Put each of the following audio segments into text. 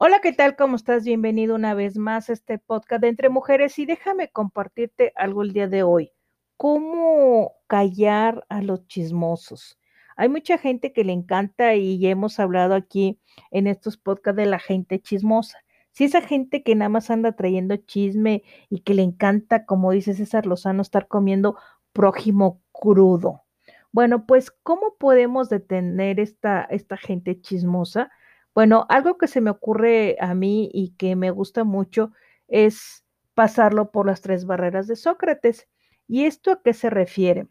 Hola, ¿qué tal? ¿Cómo estás? Bienvenido una vez más a este podcast de Entre Mujeres y déjame compartirte algo el día de hoy. ¿Cómo callar a los chismosos? Hay mucha gente que le encanta y ya hemos hablado aquí en estos podcasts de la gente chismosa. Si esa gente que nada más anda trayendo chisme y que le encanta, como dice César Lozano, estar comiendo prójimo crudo. Bueno, pues, ¿cómo podemos detener esta, esta gente chismosa? Bueno, algo que se me ocurre a mí y que me gusta mucho es pasarlo por las tres barreras de Sócrates. ¿Y esto a qué se refiere?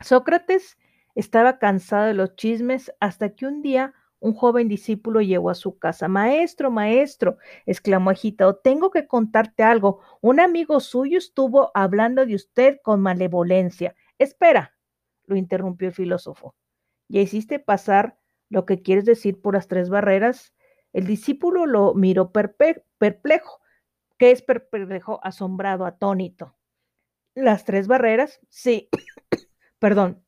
Sócrates estaba cansado de los chismes hasta que un día un joven discípulo llegó a su casa. Maestro, maestro, exclamó agitado, tengo que contarte algo. Un amigo suyo estuvo hablando de usted con malevolencia. Espera, lo interrumpió el filósofo. Ya hiciste pasar lo que quieres decir por las tres barreras. El discípulo lo miró perplejo. ¿Qué es perplejo? Asombrado, atónito. Las tres barreras, sí. Perdón.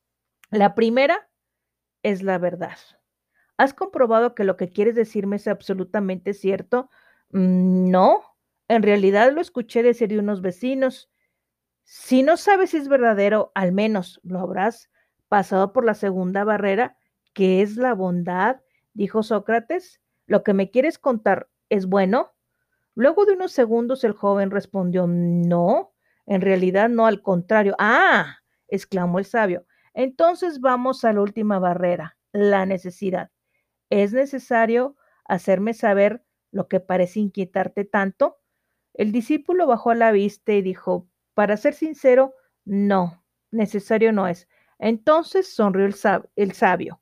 La primera es la verdad. ¿Has comprobado que lo que quieres decirme es absolutamente cierto? Mm, no, en realidad lo escuché decir de unos vecinos. Si no sabes si es verdadero, al menos lo habrás pasado por la segunda barrera ¿Qué es la bondad? dijo Sócrates. ¿Lo que me quieres contar es bueno? Luego de unos segundos el joven respondió, no, en realidad no, al contrario. Ah, exclamó el sabio. Entonces vamos a la última barrera, la necesidad. ¿Es necesario hacerme saber lo que parece inquietarte tanto? El discípulo bajó la vista y dijo, para ser sincero, no, necesario no es. Entonces sonrió el, el sabio.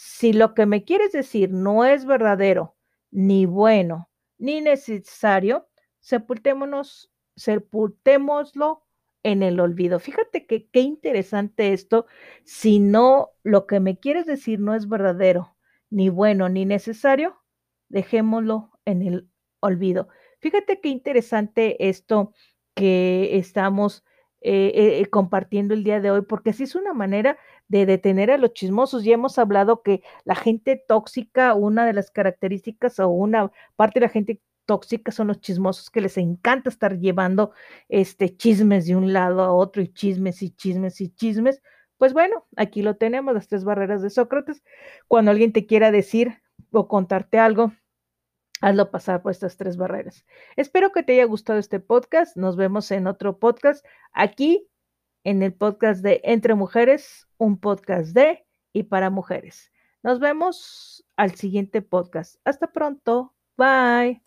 Si lo que me quieres decir no es verdadero, ni bueno, ni necesario, sepultémonos, sepultémoslo en el olvido. Fíjate que qué interesante esto. Si no, lo que me quieres decir no es verdadero, ni bueno, ni necesario, dejémoslo en el olvido. Fíjate qué interesante esto que estamos eh, eh, compartiendo el día de hoy, porque sí es una manera de detener a los chismosos. Ya hemos hablado que la gente tóxica, una de las características o una parte de la gente tóxica son los chismosos que les encanta estar llevando este chismes de un lado a otro y chismes y chismes y chismes. Pues bueno, aquí lo tenemos, las tres barreras de Sócrates. Cuando alguien te quiera decir o contarte algo, hazlo pasar por estas tres barreras. Espero que te haya gustado este podcast. Nos vemos en otro podcast aquí en el podcast de Entre Mujeres, un podcast de y para mujeres. Nos vemos al siguiente podcast. Hasta pronto. Bye.